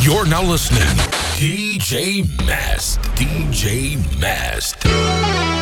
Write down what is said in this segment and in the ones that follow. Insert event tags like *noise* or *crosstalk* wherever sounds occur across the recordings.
You're now listening. DJ Mast. DJ Mast.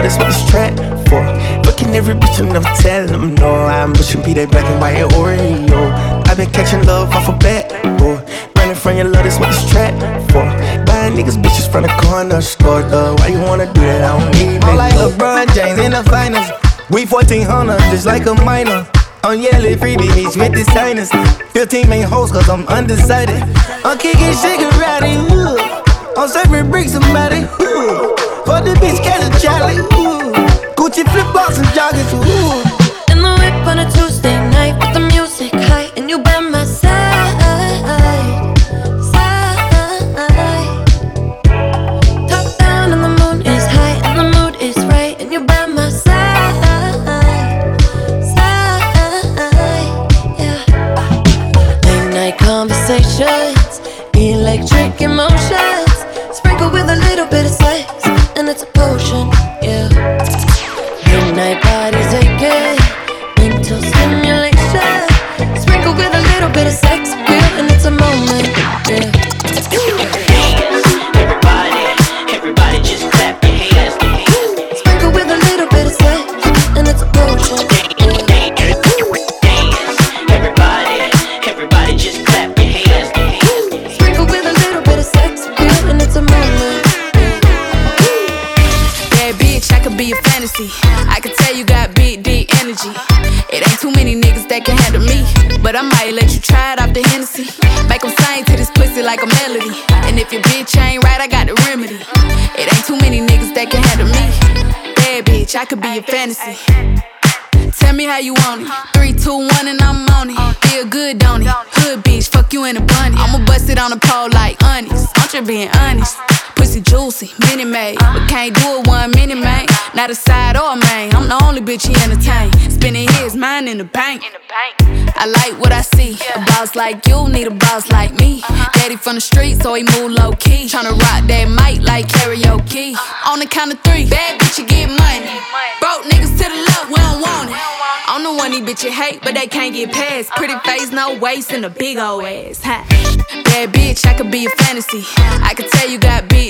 Running from your love, that's what this trap for. Fucking every bitch and never tell them no. I'm pushing be that black and white Oreo. I've been catching love off a bat, boy. Running from your love, that's what this trap for. Buying niggas bitches from the corner store, though. Why you wanna do that? I don't need I'm that. like LeBron James in the finals. We 1400, just like a minor. On yellow freebie meets with the signers. 15 main hoes, cause I'm undecided. I'm kicking Shigarati, ooh. I'm serving bricks, somebody, ooh. For the bitch, catch a ooh. Gucci flip flops and joggers, ooh. In the whip on a Tuesday fantasy. Tell me how you want it. Three, two, one, and I'm on it. Uh. Feel good, don't it? Hood bitch, fuck you in a bunny. I'ma bust it on the pole like honest. I'm just being honest. Uh-huh. Pussy juicy, mini made. But can't do it one mini man. Not a side or a main. I'm the only bitch he entertain. Spending his mind in the bank. I like what I see. A boss like you need a boss like me. Uh-huh. Daddy from the street, so he move low key. Tryna rock that mic like karaoke. Uh-huh. On the count of three, bad bitch, you get money. Broke niggas to the left, we don't want it. I'm the one these bitches hate, but they can't get past. Uh-huh. Pretty face, no waist, and a big old ass. Ha. Bad bitch, I could be a fantasy. I could tell you got big,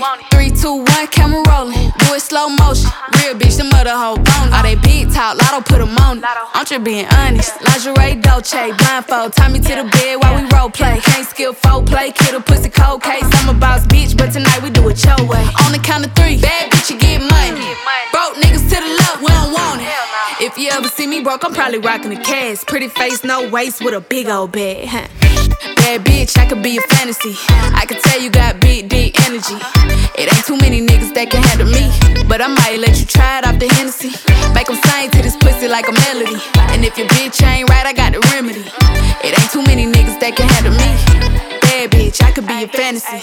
Want it. Three, two, one, camera rolling. Do it slow motion. Real bitch, the mother hoe bone. All they big talk, lotto put 'em on it. I'm just being honest. Lingerie, Dolce, blindfold. Tie me to the bed while we role play. Can't skill folk play, kid a pussy cold case. I'm a boss bitch, but tonight we do it your way. On the count of three, bad bitch, you get money. Broke niggas to the left, we don't want it. If you ever see me broke, I'm probably rocking the cash. Pretty face, no waist, with a big old bag. Huh. Bad bitch, I could be a fantasy. I could tell you got big, deep energy. It ain't too many niggas that can handle me. But I might let you try it off the Hennessy. Make 'em sing to this pussy like a melody. And if your bitch ain't right, I got the remedy. It ain't too many niggas that can handle me. Bad bitch, I could be a fantasy.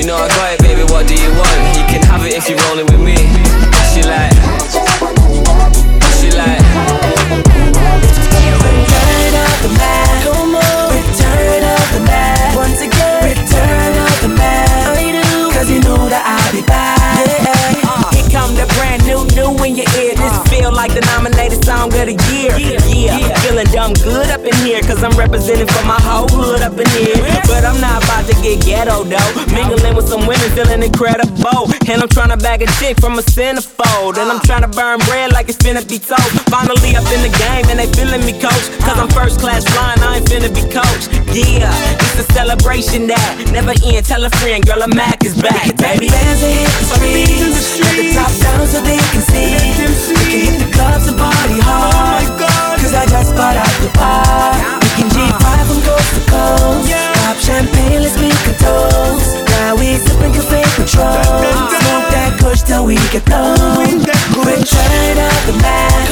you, know I got it, baby. What do you want? You can have it if you're rolling with me. She like, I just wanna love you, she like. Return of the Mack. Come on. Return of the Mack. Once again. Return of the Mack. I do. Cause you know that I'll be back. Yeah. Uh, Here come the brand new, new in your ear. This feel like the nominated song of the year. Yeah, feeling dumb good up in here. Cause I'm representing for my whole hood up in here. But I'm not about to get ghetto though. Mingling with some women, feeling incredible. And I'm trying to bag a chick from a centerfold. And I'm trying to burn bread like it's finna be told. Finally up in the game and they feeling me, coach. Cause I'm first class flying, I ain't finna be coach. Yeah, it's a celebration that never end. Tell a friend, girl, a Mack is back, baby. Bands that hit the streets. Let the top down so they can see. We can hit the clubs and party hard. Cause I just bought out the bar. We can G5 from coast to coast. Pop champagne, let's make a toast. Now we sipping cafe control. Smoke that kush till we get blown. Return of the Mack.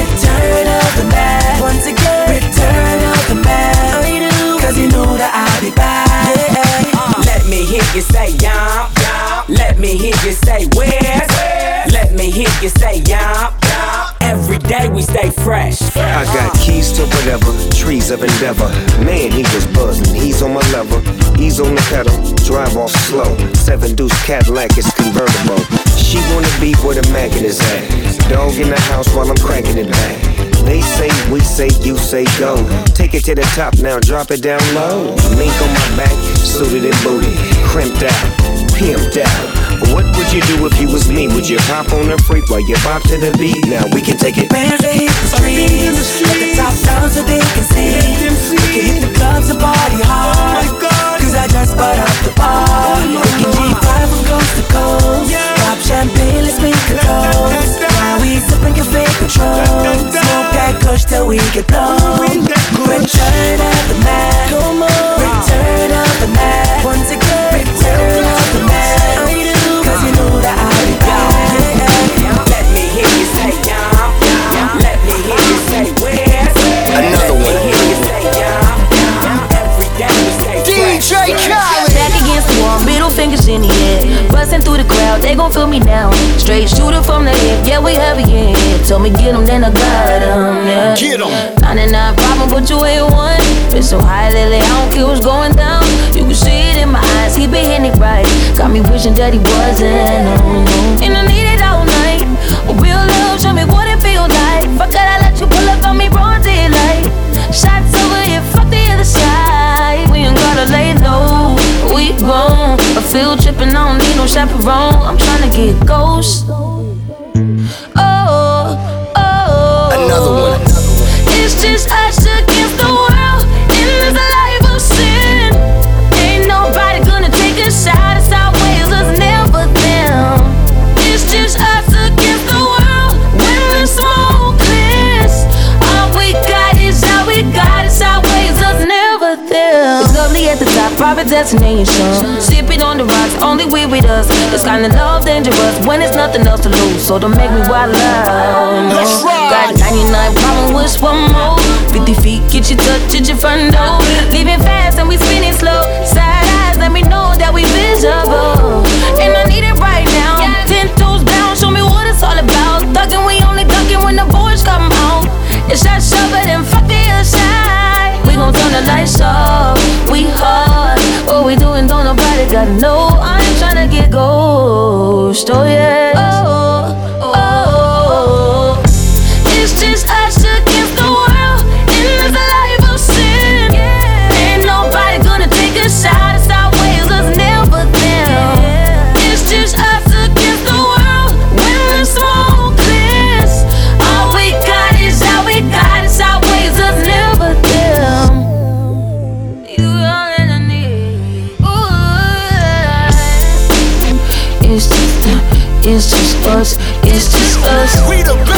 Return of the Mack. Once again. Return of the Mack. Cause you know that I'll be back. Let me hear you say yum. Let me hear you say where. Let me hear you say yum. Every day we stay fresh. I got keys to whatever, trees of endeavor. Man, he was buzzing. He's on my level, he's on the pedal. Drive off slow. Seven deuce Cadillac is convertible. She wanna be where the magnet is at. Dog in the house while I'm cranking it back. They say, we say, you say go. Take it to the top now, drop it down low. Mink on my back, suited and booted, crimped out, pimped out. What would you do if you was me? Would you hop on a freak while you bop to the beat? Now we can take it. Bands that hit the streets. Let the top down so they can see. We can hit the clubs and party hard. Cause I just bought out the bar. We can G5 from coast to coast. Pop champagne, let's make a toast. Now we sipping cafe control. Smoke that kush till we get blown. Return of the Mack. Return of the Mack. DJ Another one. Fingers in the air. Busting through the crowd, they gon' feel me now. Straight shooter from the hip, yeah, we heavy in here. Told me get 'em, then I got 'em, yeah. Get 'em. 99 problem, but you ain't one. Been so high lately, I don't care what's going down. You can see it in my eyes, he been hitting it right. Got me wishing that he wasn't, no. And I need it all night. Real love, show me what it feels like. Fuck it, I let you pull up on me, broad daylight. Shots over here, fuck the other side. We ain't gotta lay low, we grown. A field tripping, I don't need no chaperone. I'm tryna get ghost. Private destination. Sipping on the rocks, only we with us. This kind of love dangerous when it's nothing else to lose. So don't make me wild out. No. Got 99 problem with one more. 50 feet, get you touch at your front door. Leaving fast and we spinning slow. Side eyes, let me know that we visible. And I need it right now. Ten toes down, show me what it's all about. Thugging, we only ducking when the boys come out. It's that shove it and fuck the other side. Gon' turn the lights off. We hard. What we doing, don't nobody gotta know. I ain't tryna get ghost. Oh yeah. Oh, oh, oh. oh. It's just us us. We the best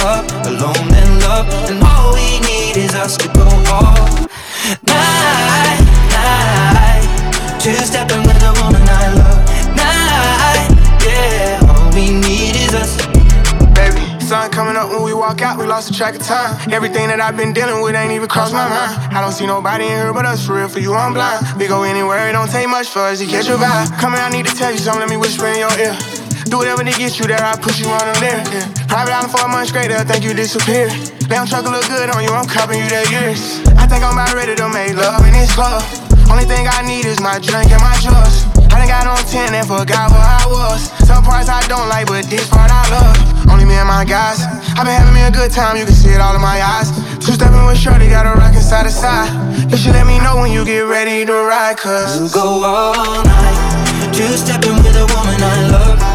up, alone then love, and all we need is us to go all night, night. Two stepping with a woman I love, night, yeah. All we need is us. Baby, sun coming up when we walk out, we lost the track of time. Everything that I've been dealing with ain't even crossed my mind. I don't see nobody in here but us, for real, for you, I'm blind. We go anywhere, it don't take much for us to catch your vibe. Here, I need to tell you something, let me whisper in your ear. Do whatever to get you there, I push you on the lyric. Yeah. Private island for a month straight, they'll think you disappeared. Damn truck look good on you, I'm copping you that years. I think I'm about ready to make love in this club. Only thing I need is my drink and my drugs. I done got on 10 and forgot where I was. Some parts I don't like, but this part I love. Only me and my guys. i been having me a good time, you can see it all in my eyes. Two stepping with Shorty, got a rockin' side to side. You should let me know when you get ready to ride, cause We'll go all night. Two stepping with a woman I love.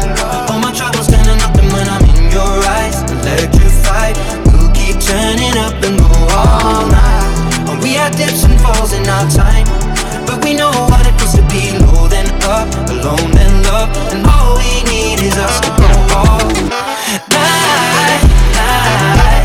Electrified. We'll keep turning up and go all night. And we had dips and falls in our time, but we know what it feels to be low then up, alone then love, and all we need is us to go all night, night.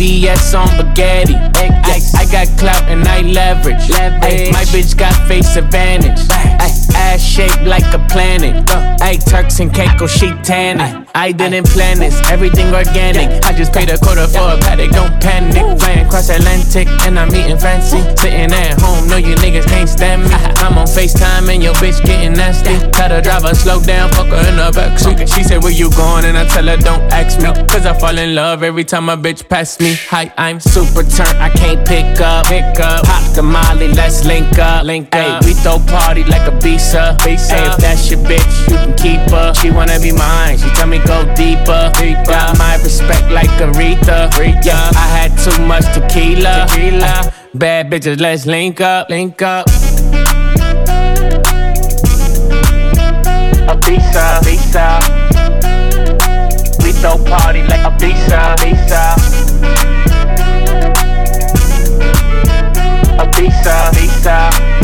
Ay, on spaghetti. Ay, I got clout and I leverage. Ay, my bitch got face advantage. Ay, ass shaped like a planet. Ay, Turks and Caicos, she tanning. I didn't plan this, everything organic. I just paid a quarter for a paddock, don't panic. Flying cross Atlantic and I'm eating fancy. Sitting at home, know you niggas can't stand me. *laughs* I'm on FaceTime and your bitch getting nasty. Tell the driver slow down, fuck her in the backseat. She said, Where you going? And I tell her, Don't ask me. Cause I fall in love every time a bitch pass me. Hi, I'm super turnt, I can't pick up. Pick up. Pop the molly, let's link up. Link up. we throw party like a visa. visa. Hey, if that's your bitch, you can keep her. She wanna be mine, she tell me go deeper. Got my respect like Aretha. Yeah, I had too much tequila. tequila. Bad bitches, let's link up. Link up. A visa, visa. We throw party like a visa, visa. A visa, visa.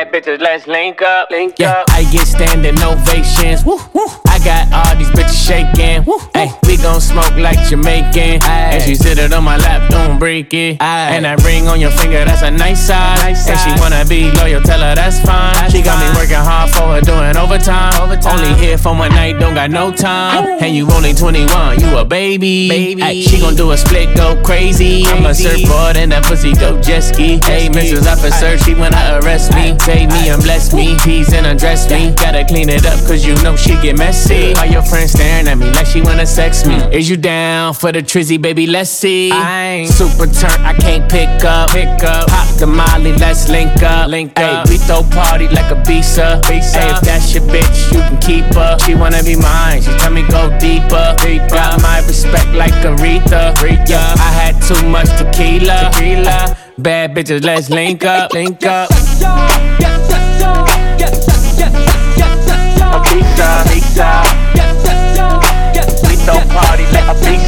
Bad bitches, let's link up, link yeah, up. I get standing ovations. Woo, woo. I got all these bitches shaking. Hey, we gon' smoke like Jamaican. Aye. And she sit it on my lap, don't break it. Aye. And that ring on your finger, that's a nice size. Nice and she wanna be loyal, tell her that's fine. That's she got fine. me working hard for her, doing overtime. overtime. Only here for one night, don't got no time. Ooh. And you only 21, you a baby. baby. Ay, she gon' do a split, go crazy. crazy. I'm a surfboard and that pussy go jet ski. Hey, Mrs. Officer, she wanna arrest me. Take me and bless me, tease and undress me. Gotta clean it up, cause you know she get messy. All your friends staring at me like she wanna sex me. Is you down for the trizzy, baby? Let's see. I ain't super turnt, I can't pick up. Pick up. Pop the molly, let's link up. Link up. we throw party like a visa. visa. If that's your bitch, you can keep her. She wanna be mine, she tell me go deeper. deeper. Got my respect like Aretha. Aretha. Yeah, I had too much tequila. tequila. Bad bitches, let's link up, link up. A pizza, pizza. We throw party like a.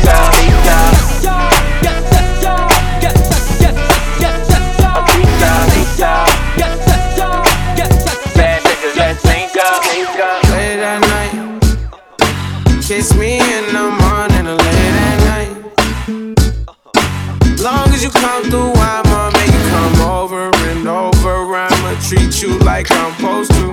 like I'm supposed to.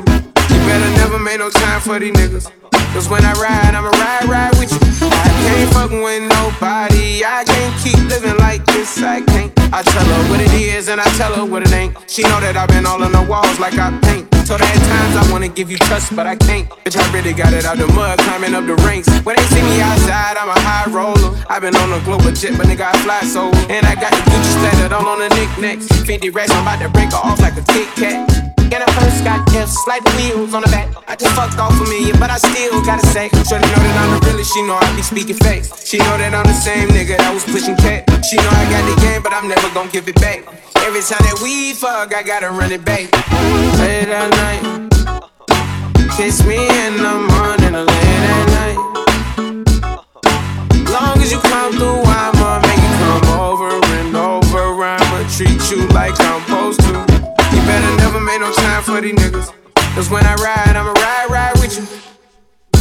You better never make no time for these niggas. Cause when I ride, I'ma ride, ride with you. I can't fuck with nobody. I can't keep living like this. I can't. I tell her what it is and I tell her what it ain't. She know that I've been all on the walls like I paint. So there at times I wanna give you trust, but I can't. Bitch, I really got it out of the mud, climbing up the ranks. When they see me outside, I'm a high roller. I've been on a global jet, but nigga, I fly solo. And I got the Gucci standard all on the knickknacks. 50 racks, I'm about to break her off like a Kit Kat. And I first got F's, like wheels on the back. I just fucked off a million, but I still gotta say. Shorty know that I'm the realest, she know I be speaking facts. She know that I'm the same nigga that was pushing cat. She know I got the game, but I'm never gonna give it back. Every time that we fuck, I gotta run it back. Late at night, kiss me in the morning or late at night. Long as you come through, I'ma make you come over and over. I'ma treat you like never make no time for these niggas. Cause when I ride, I'ma ride, ride with you.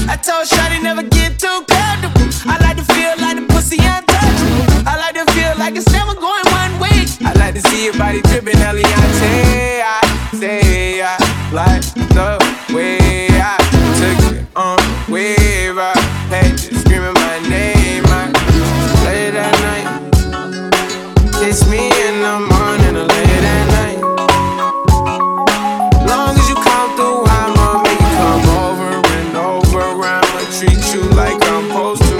I told Shotty never get too comfortable. I like to feel like the pussy untouchable. I like to feel like it's never going one way. I like to see your body dripping, Eliante. I say I like the way I took it on wave. I had you screaming my name. I late at night. Kiss me in the morning like I'm supposed to.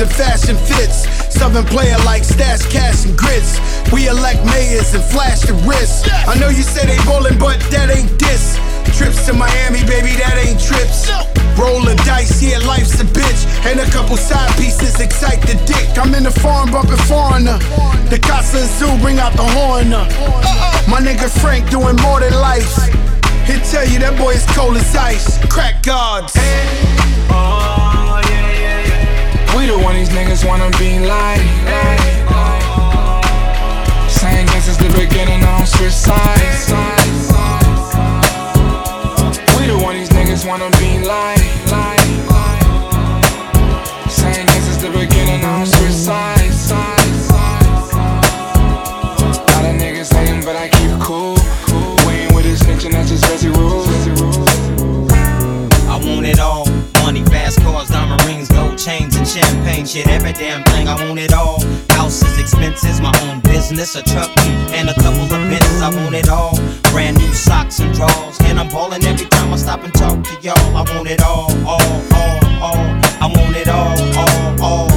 And fashion fits. Southern player like stash cash and grits. We elect mayors and flash the wrist. I know you say they bowling, but that ain't this. Trips to Miami, baby, that ain't trips. Rolling dice, yeah, life's a bitch. And a couple side pieces excite the dick. I'm in the farm bumping foreigner. The Casa Zoo bring out the horn. uh. My nigga Frank doing more than life. He'll tell you that boy is cold as ice. Crack gods. We the one these niggas wanna be like. Same guess since the beginning, I don't switch sides. We the one these niggas wanna be like. Shit. Every damn thing, I want it all. Houses, expenses, my own business, a truck, and a couple of bins. I want it all. Brand new socks and drawers. And I'm ballin' every time I stop and talk to y'all. I want it all, all, all, all. I want it all, all, all.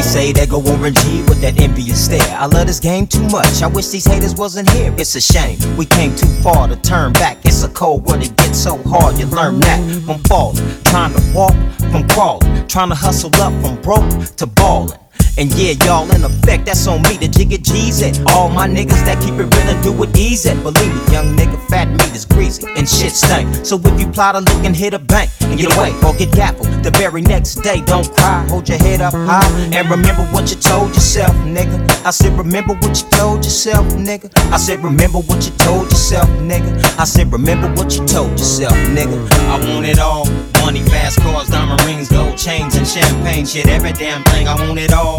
They say they go Warren G with that envious stare. I love this game too much. I wish these haters wasn't here. It's a shame. We came too far to turn back. It's a cold world. It gets so hard. You learn that from falling. Trying to walk from crawling. Trying to hustle up from broke to ballin'. And yeah, y'all in effect, that's on me, the jigga G's it. All my niggas that keep it real and do it easy. Believe me, young nigga, fat meat is greasy and shit stank. So if you plot a lick and hit a bank and get away or get gaffled the very next day, don't cry, hold your head up high and remember what you told yourself, nigga. I said, remember what you told yourself, nigga. I said, remember what you told yourself, nigga. I said, remember what you told yourself, nigga. I want it all. Money, fast cars, diamond rings, gold chains, and champagne shit. Every damn thing, I want it all.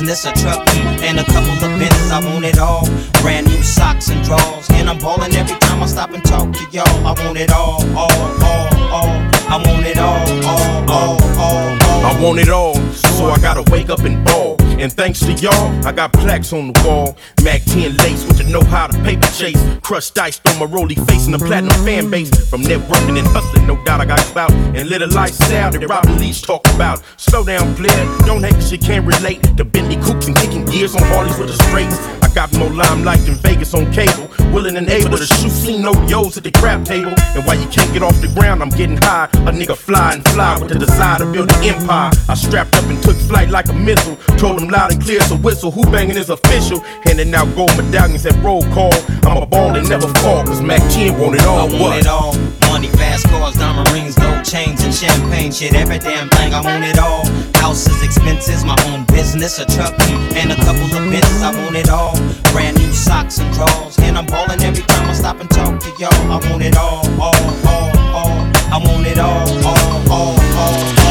Business, a truck, and a couple of bins. I want it all. Brand new socks and drawers. And I'm ballin' every time I stop and talk to y'all. I want it all, all, all, all. I want it all, all, all, all, all. I want it all, so I gotta wake up and ball. And thanks to y'all, I got plaques on the wall. Mack 10 lace with the know how to paper chase. Crushed dice on my Rollie face and the platinum fan base. From networking and hustling, no doubt I got spout. And little lifestyle that Robin Leach talk about. Slow down, player, don't hate cause you can't relate. To Bentley coops and kicking gears on Harleys with the straights. Got more limelight than Vegas on cable. Willing and able to shoot see no yos at the crap table. And while you can't get off the ground, I'm getting high. A nigga fly and fly with the desire to build an empire. I strapped up and took flight like a missile. Told them loud and clear, so whistle. Who banging is official? Handing out gold medallions at roll call. I'm a ball and never fall, cause Mack 10 want it all. I want what? it all. Money, fast cars, diamond rings, gold chains, and champagne shit. Every damn thing, I want it all. Houses, expenses, my own business, a truck, and a couple of bins. I want it all. Brand new socks and drawers. And I'm ballin' every time I stop and talk to y'all. I want it all, all, all, all. I want it all, all, all, all.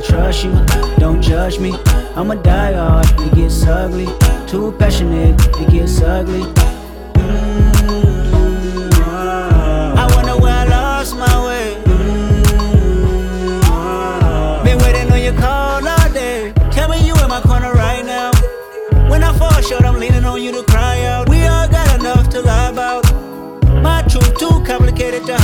Trust you. Don't judge me. I'm a diehard, it gets ugly. Too passionate, it gets ugly. Mm, I wonder where I lost my way. Mm, Been waiting on your call all day. Tell me you in my corner right now. When I fall short, I'm leaning on you to cry out. We all got enough to lie about. My truth too complicated to.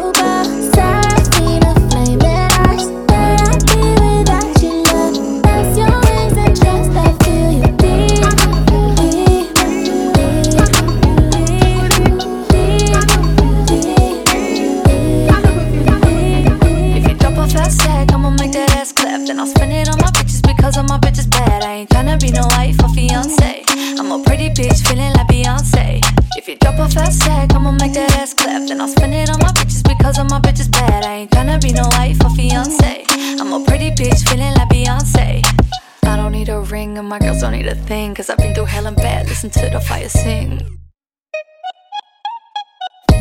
Serafina, Fire sing.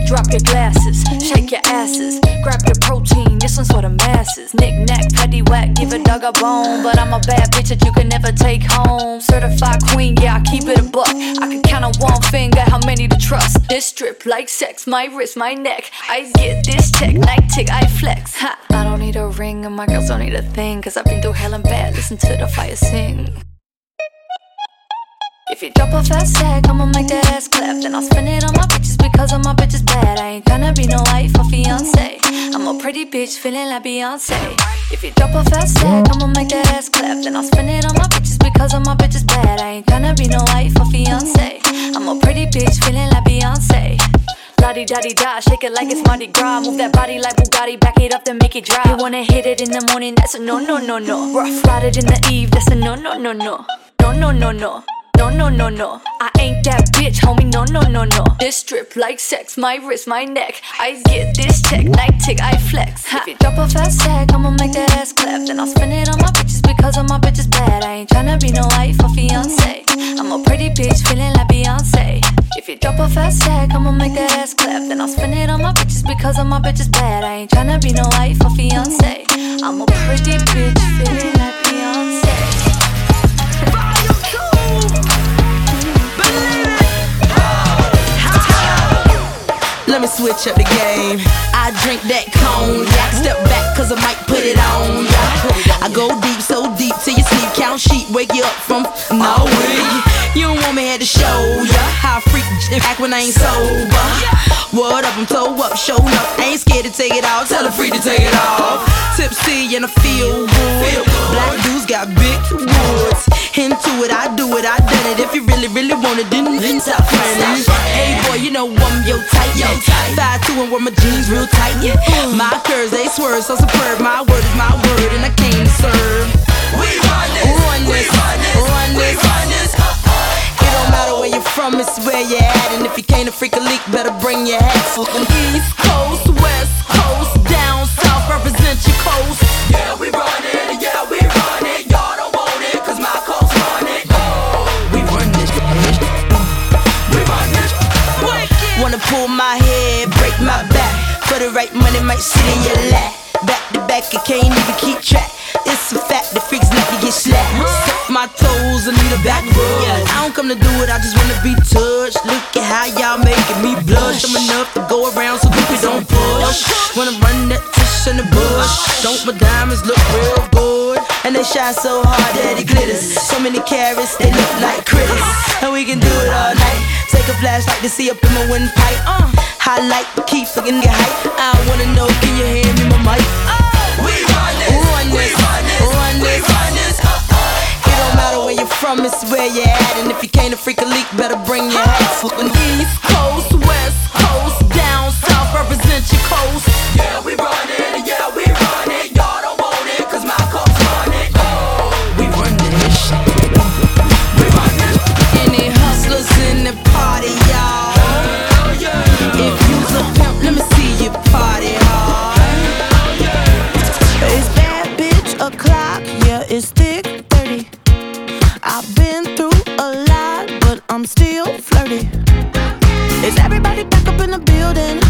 Drop your glasses, shake your asses, grab your protein. This one's for the masses. Knick knack, paddy whack, give a dog a bone. But I'm a bad bitch that you can never take home. Certified queen, yeah, I keep it a buck. I can count on one finger how many to trust. This strip like sex, my wrist, my neck. I get this check, night tick, I flex. Ha, I don't need a ring and my girls don't need a thing. Cause I've been through hell and bad. Listen to the fire sing. If you drop off that sack, I'ma make that ass clap. Then I'll spend it on my bitches because all my bitches bad. I ain't tryna be no wife or fiance. I'm a pretty bitch feeling like Beyonce. If you drop off that sack, I'ma make that ass clap. Then I'll spend it on my bitches because all my bitches bad. I ain't tryna be no wife or fiance. I'm a pretty bitch feeling like Beyonce. La di da di da, shake it like it's Mardi Gras. Move that body like Bugatti, back it up then make it drop. You wanna hit it in the morning, that's a no no no no. Rough ride it in the eve, that's a no no no no. No no no no. No, no, no, no. I ain't that bitch, homie. No, no, no, no. This strip like sex, my wrist, my neck. I get this check, night tick, I flex. Ha. If you drop a that sack, I'ma make that ass clap. Then I'll spend it on my bitches because all my bitches bad. I ain't tryna be no wife or fiance. I'm a pretty bitch feeling like Beyonce. If you drop a that sack, I'ma make that ass clap. Then I'll spend it on my bitches because all my bitches bad. I ain't tryna be no wife or fiance. I'm a pretty bitch feeling like Beyonce. Switch up the game. I drink that cognac. Step back, cause I might put it on ya. I go deep, so deep till you sleep. Count sheep, wake you up from no way. You don't want me here to show ya how I freak act when I ain't sober. What up, I'm toe up, showing up. Ain't scared to take it off, tell her free to take it off. Tipsy and I feel good. Black dudes got big woods. Into it, I do it, I done it. If you really, really want it, then, stop running. Hey boy, you know I'm your type. Yeah. Five two and wear my jeans real tight. Yeah. My curves they swerve so superb. My word is my word, and I came to serve. We run this, run this, run this, run this. Uh-uh. It don't matter where you're from, it's where you're at. And if you can't a freak a leak, better bring your hat. Fucking East Coast, West Coast, down south, represent your coast. Yeah, we run it, yeah, we run it. Y'all don't want it, cause my coast run it. Oh, we run this, uh-huh. we run this. Uh-huh. Wanna pull my head, right money, might sit in your lap. Back to back, I can't even keep track. It's a fact, the freaks to get slapped. Suck my toes, I need a back rub. I don't come to do it, I just wanna be touched. Look at how y'all making me blush. I'm enough to go around, so people don't push. Wanna run that tush in the bush. Don't my diamonds look real good? And they shine so hard that it glitters. So many carats, they look like critters. And we can do it all night. Take a flashlight to see up in my windpipe. Uh, highlight, keep looking get hype. I wanna know, can you hand me my mic? Uh, we run this, run this, run this, run this, run this. It don't matter where you're from, it's where you're at. And if you can't a freak a leak, better bring your hat. Fucking East Coast, West Coast, represent your coast. Yeah, we run it, yeah, we run it. Y'all don't want my coast run it. Oh, we run this shit. We run this. Any hustlers in the party, y'all. Hell yeah. If you's a pimp, let me see you party hard. Hell yeah. It's bad bitch o'clock, yeah, it's thick 30. I've been through a lot, but I'm still flirty. Is everybody back up in the building?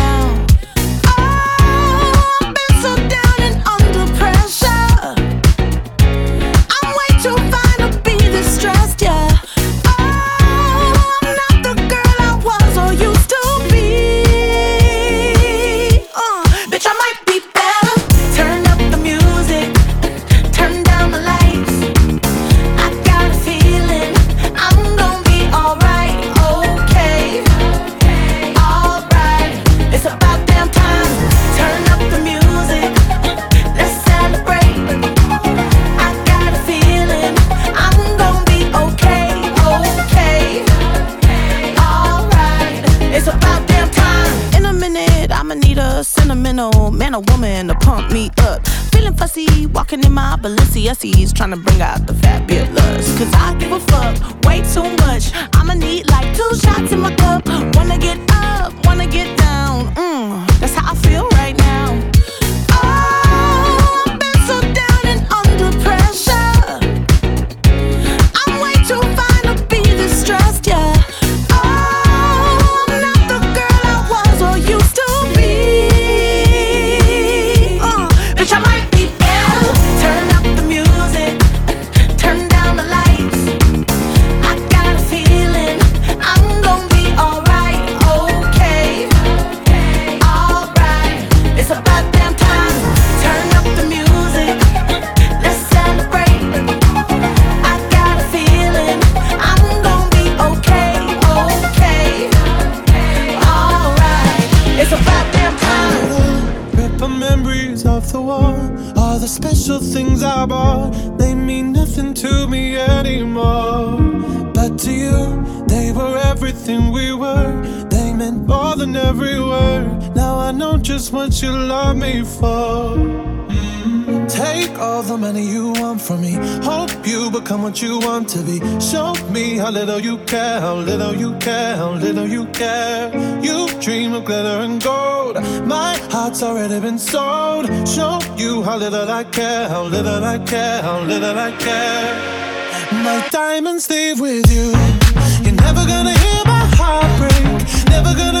trying to bring out the what you want to be. Show me how little you care, how little you care, how little you care. You dream of glitter and gold. My heart's already been sold. Show you how little I care, how little I care, how little I care. My diamonds leave with you. You're never gonna hear my heartbreak. Never gonna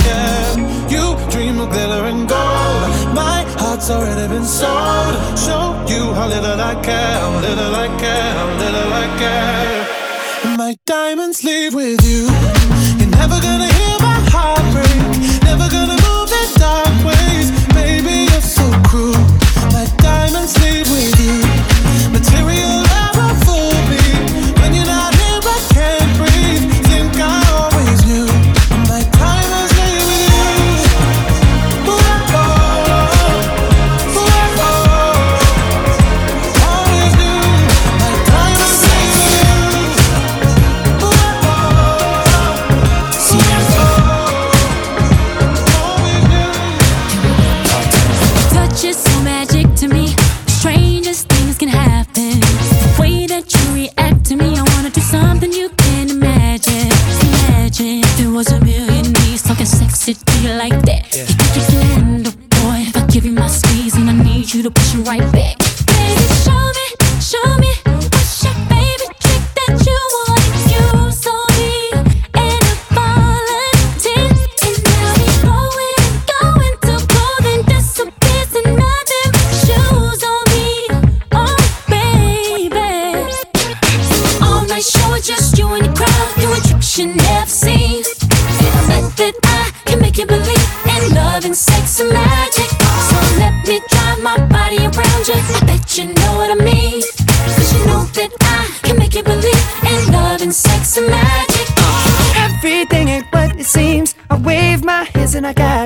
already been sold. Show you how little I care, How little I care, How little I care. My diamonds leave with you. You're never gonna hear.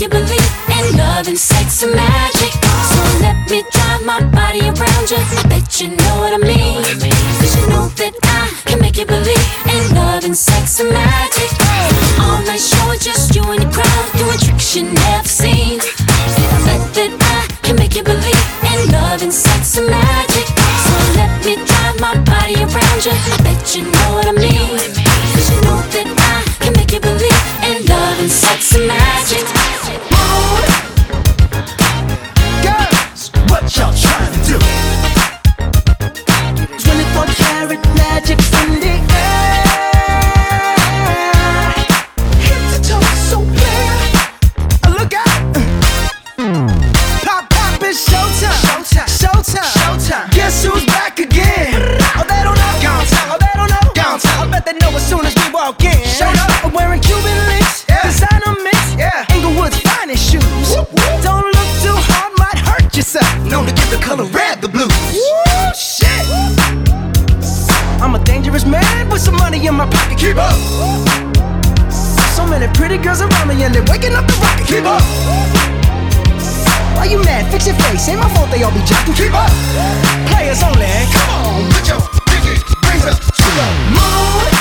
You believe in love and sex and magic. So let me drive my body around you. I bet you know what I mean. Cause you know that I can make you believe in love and sex and magic. All night show just you and the crowd doing tricks you never seen. Bet that I can make you believe in love and sex and magic. So let me drive my body around you. I bet you know what I mean. Cause you know that I can make you believe in love and sex and magic. Walk in. Showed up. I'm wearing Cuban links. Yeah. Designer mix. Yeah. Inglewood's finest shoes. Don't look too hard, might hurt yourself. Known to give the color red the blues. Woo, shit. I'm a dangerous man with some money in my pocket. Keep up. So many pretty girls around me and they're waking up the rocket. Keep up. Why you mad? Fix your face. Ain't my fault they all be jocking. Keep up. Players only. Come on, put your pinky rings up to the moon.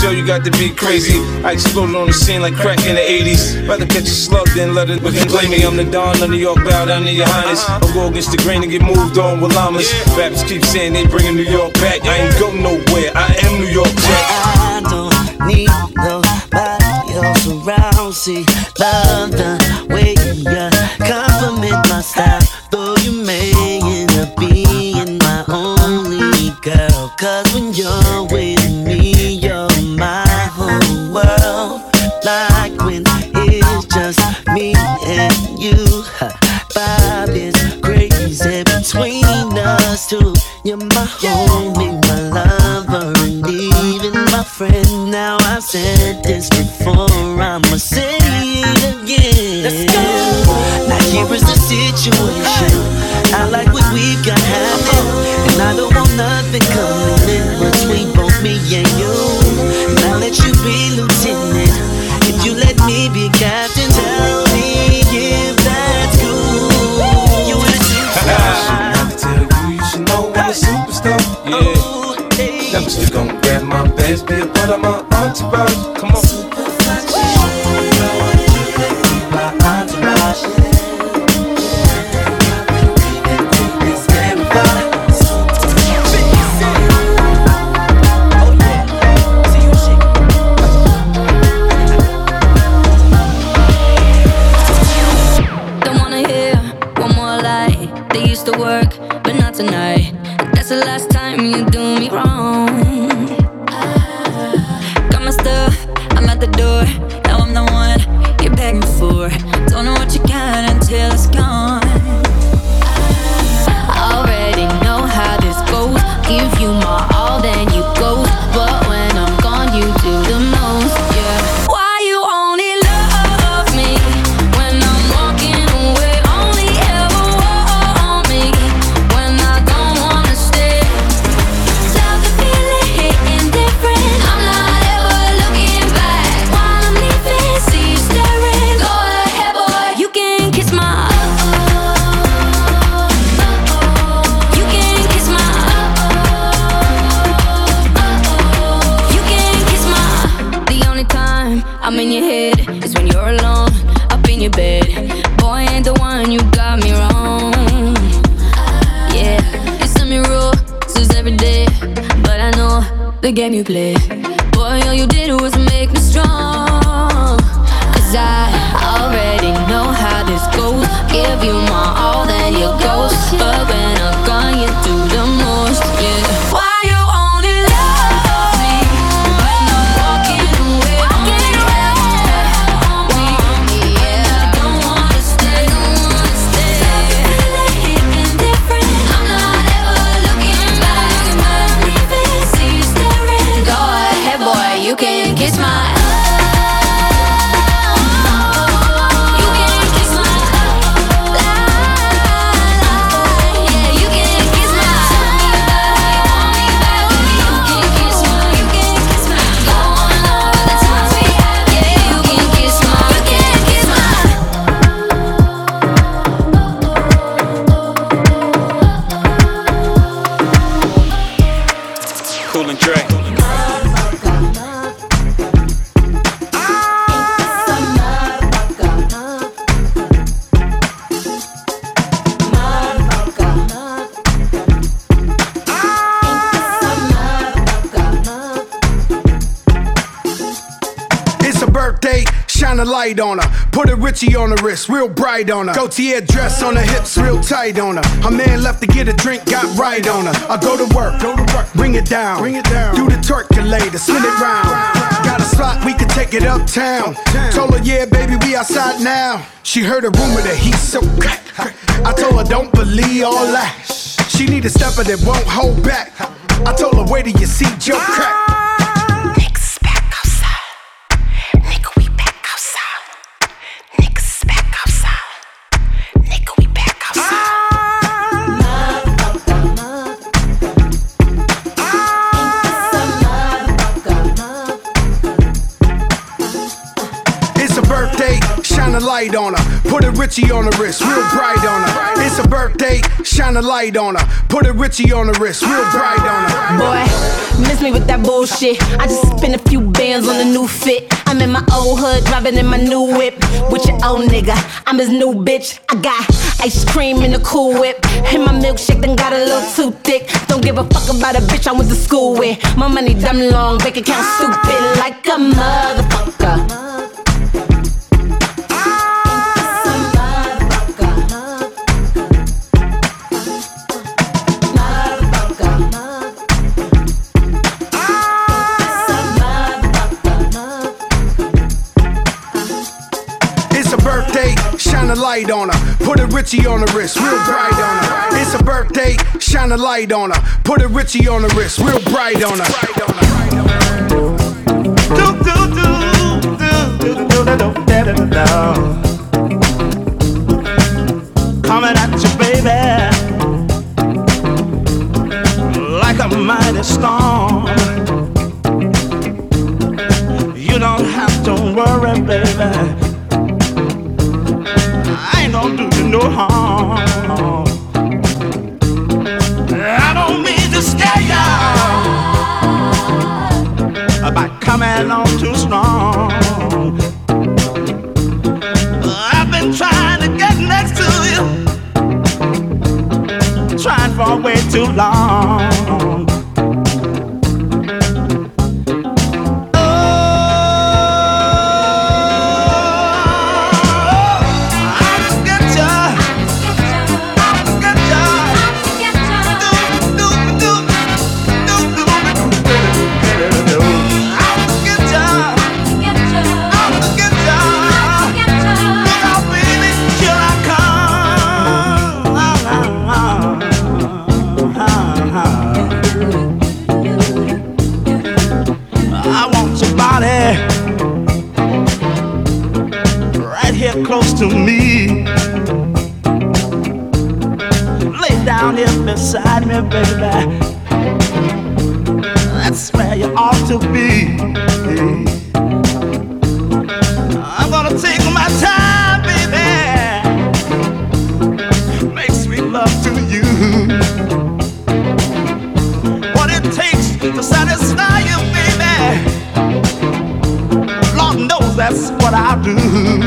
Show? You got to be crazy. I exploded on the scene like crack in the 80s. Rather catch a slug than let it begin. Blame me, I'm the Don of New York, bow down to your highness. Uh-huh. I'll go against the grain and get moved on with llamas. Rappers keep saying they bringing New York back. I ain't go nowhere. I am New York Jack. I don't need nobody else around. See, love the way you compliment my style. My I'm in your head it's when you're alone, up in your bed. Boy, ain't the one, you got me wrong. Yeah, you send me roses every day, but I know the game you play. Boy, all you did was make me strong. Cause I already know how this goes. Give you my all, then you ghost. But light on her. Put a Richie on the wrist, real bright on her. Gaultier dress on her hips, real tight on her. Her man left to get a drink, got right on her. I go to work, go to work, bring it down, bring it down. Do the turkulator, spin it round. Got a spot, we can take it uptown. Told her, yeah, baby, we outside now. She heard a rumor that he's so crack. I told her, don't believe all that. She need a stepper that won't hold back. I told her, wait till you see Joe crack. Light on her. Put a Richie on the wrist, real bright on her. It's a birthday, shine a light on her. Put a Richie on the wrist, real bright on her. Boy, miss me with that bullshit. I just spent a few bands on a new fit. I'm in my old hood, driving in my new whip. With your old nigga, I'm his new bitch. I got ice cream in the cool whip. And my milkshake done got a little too thick. Don't give a fuck about a bitch I went to school with. My money dumb long, bank account stupid like a motherfucker. Light on her. Put a Richie on the wrist, real bright on her. It's a birthday, shine a light on her. Put a Richie on the wrist, real bright on her. Coming at you, baby, like a mighty storm. You don't have to worry, baby. I don't mean to scare ya, riding on too strong. Down here beside me, baby. That's where you ought to be. I'm gonna take my time, baby. Make sweet love to you. What it takes to satisfy you, baby. Lord knows that's what I do.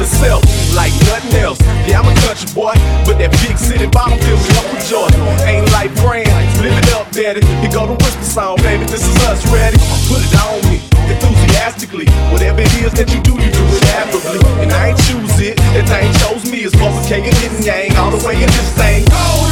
Itself. Like nothing else. Yeah, I'm a country boy, but that big city bottom fills me up with joy. Ain't like brand, live it up, daddy. Here go the whisper song, baby, this is us, ready? Put it on me, enthusiastically. Whatever it is that you do, you do it admirably. And I ain't choose it, that thing chose me. It's K and yang, all the way in this thing. I've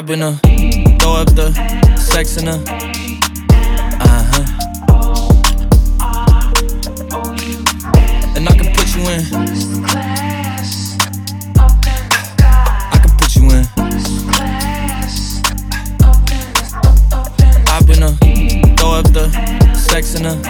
I've been a throw up the sex in a uh huh. And I can put you in. I can put you in. I've been a throw up the sex in a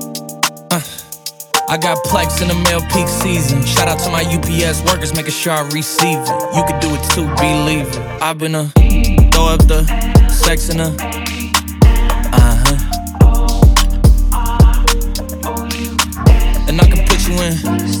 I got plex in the mail peak season. Shout out to my UPS workers, making sure I receive it. You could do it too, believe it. I've been a throw up the sex in a uh huh. And I can put you in.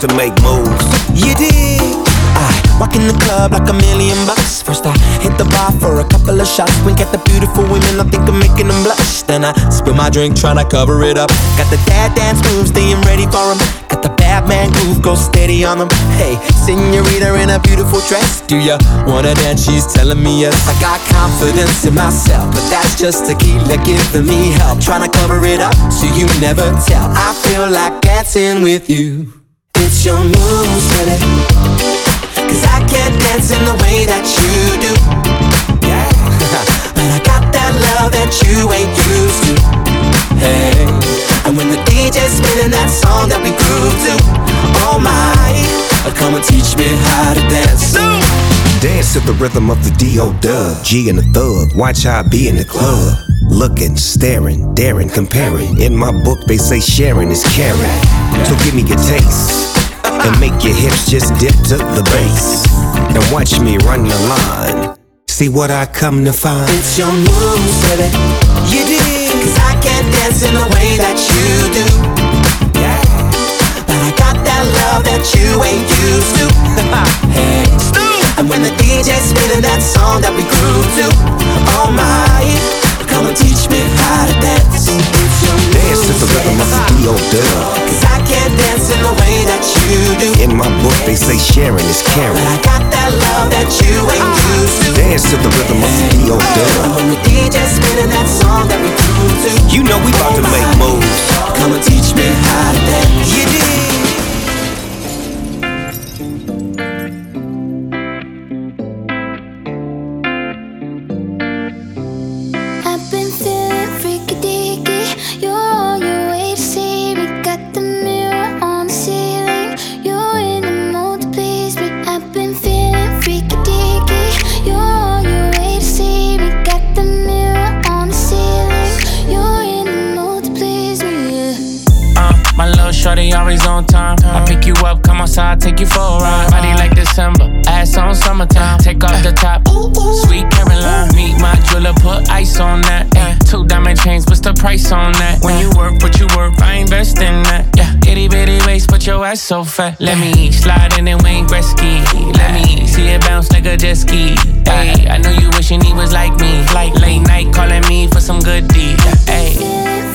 to make moves. You did. I walk in the club like a million bucks. First I hit the bar for a couple of shots. Wink at the beautiful women, I think I'm making them blush. Then I spill my drink, tryna cover it up. Got the dad dance moves, staying ready for 'em. Got the bad man groove, go steady on them. Hey, senorita in a beautiful dress. Do ya wanna dance? She's telling me yes. I got confidence in myself, but that's just tequila giving me help. Tryna cover it up so you never tell. I feel like dancing with you. It's your moves, baby. Cause I can't dance in the way that you do. Yeah. but I got that love that you ain't used to. Hey. And when the DJ's spinning that song that we groove to, oh my, I come and teach me how to dance. Dance to the rhythm of the D.O. Dub, G and the Thug. Watch how I be in the club. Looking, staring, daring, comparing. In my book, they say sharing is caring. So give me your taste. And make your hips just dip to the bass. And watch me run the line. See what I come to find. It's your moves, baby. You did. Cause I can't dance in the way that you do. Yeah. But I got that love that you ain't used to. *laughs* hey. And when the DJ's spinning that song that we groove to, oh my, come and teach me how to dance. Dance to the rhythm of the. Dub. Cause I can't dance in the way that you do. In my book, they say sharing is caring. But I got that love that you ain't used to. Dance to the rhythm of the. And Dub. when oh, the DJ's spinning that song that we groove to, You know we about to make moves. come and teach me how to dance. You did. Come outside, take you for a ride. Body like December, ass on summertime. Take off the top, sweet Caroline. Meet my jeweler, put ice on that. Ay, two diamond chains, what's the price on that? When you work, what you work, I invest in that. Yeah, itty bitty waist, but your ass so fat. Let me slide in and Wayne Gretzky. Let me see it bounce like a jet ski. Ay, I know you wishing he was like me. Like late night calling me for some good deed. Ay.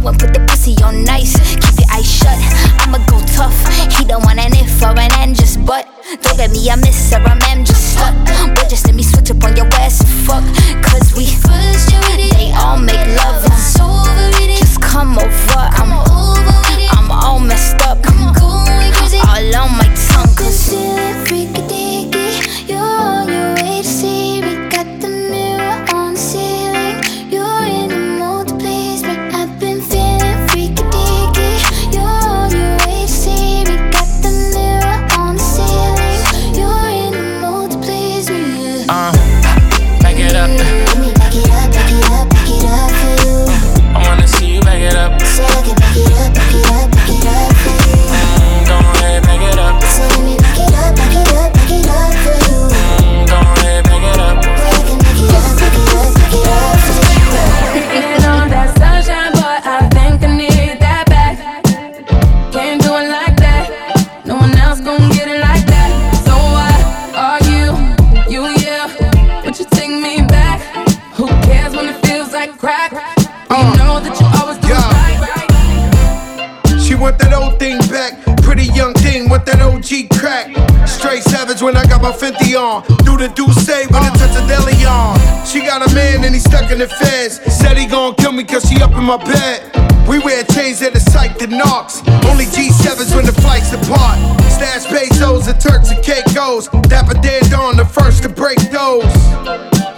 Show and put the pussy on nice. Keep your eyes shut. I'ma go tough. He don't want an if or an and just but. Don't get me a miss or a young thing with that OG crack. Straight savage when I got my Fenty on. Do the do say when it touch a deli on. She got a man and he stuck in the feds. Said he gon' kill me cause she up in my bed. We wear chains that are psyched and knocks. Only G7s when the flights depart. Stash pesos and Turks and Caicos. Dapper dead on the first to break those.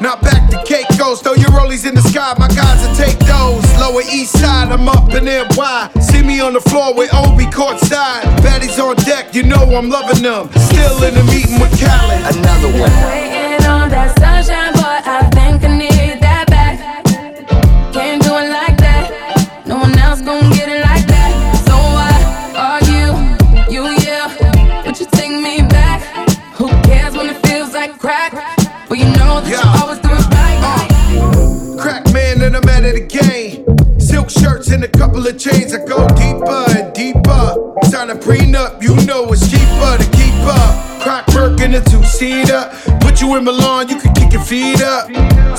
Now back to Caicos, throw your rollies in the sky, my guys will take those. Lower east side, I'm up in NY. See me on the floor with Obi courtside. Baddies on deck, you know I'm loving them. Still in the meeting with Khaled. Another one. Waiting on that sunshine, boy. I think I need that back. Can't do it like that. No one else gon' get it like that. So why argue? You yeah, but you take me back. Who cares when it feels like crack? Well, you know that you always do it right. Uh. Crack man and I'm at it game. Silk shirts and a couple of chains. I go prenup, you know it's cheaper to keep up. Crack work in a two seater. Put you in Milan, you can kick your feet up.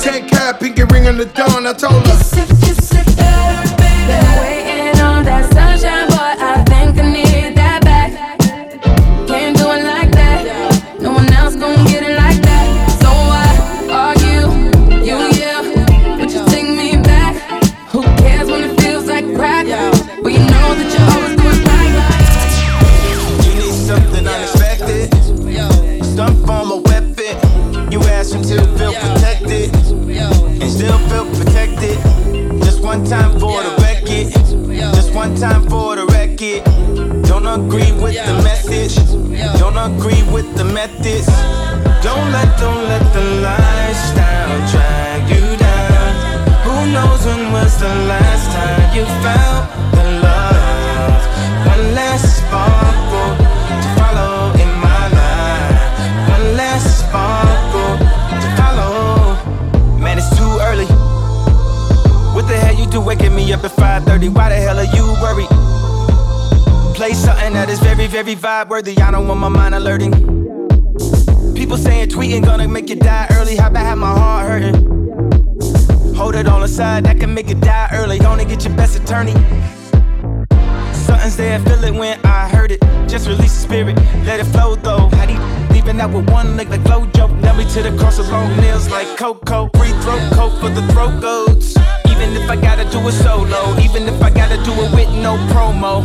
Ten cap, pinky ring on the dawn. I told her. Agree with the methods. Don't let, don't let the lifestyle drag you down. Who knows when was the last time you felt the love? One last sparkle to follow in my life. One last sparkle to follow. Man, it's too early. What the hell you do waking me up at 5:30? Why the hell are you worried? Play something that is very, very vibe worthy. I don't want my mind alerting. People saying tweeting gonna make you die early. How about have my heart hurting? Hold it on the side, that can make you die early. Gonna get your best attorney. Something's there, feel it when I heard it. Just release the spirit, let it flow though. How do leaving out with one leg like FloJo? Nail me to the cross with long nails like Coco. Free throat coat for the throat goats. Even if I gotta do it solo, even if I gotta do it with no promo.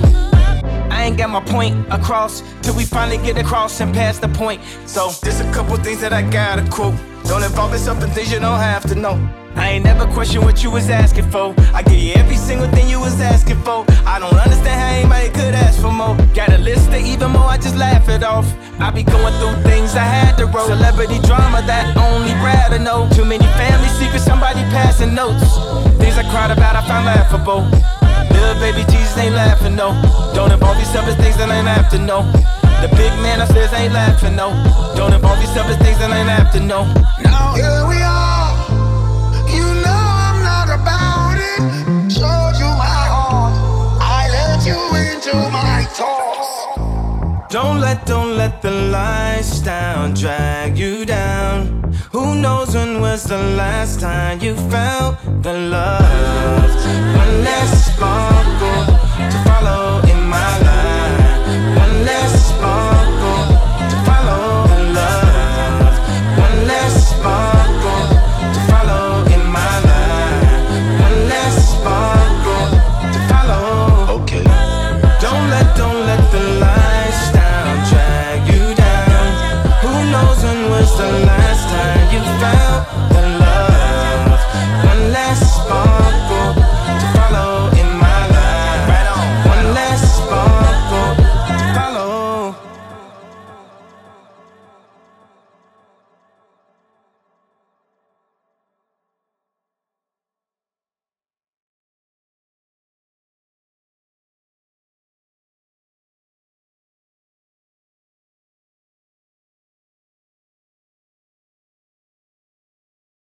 I ain't got my point across till we finally get across and pass the point. So there's a couple things that I gotta quote. Don't involve yourself in things you don't have to know. I ain't never question what you was asking for. I give you every single thing you was asking for. I don't understand how anybody could ask for more. Got a list of even more, I just laugh it off. I be going through things I had to roll. Celebrity drama that only Brad know. Too many family secrets, somebody passing notes. Things I cried about, I found laughable. Little baby Jesus ain't laughing, no. Don't involve yourself in things that ain't have to know. The big man upstairs ain't laughing, no. Don't involve yourself in things that ain't have to know. Now here we are. You know I'm not about it. Showed you my heart. I let you into my thoughts. Don't let, don't let the lifestyle drag you down. Who knows when was the last time you felt the love? One last sparkle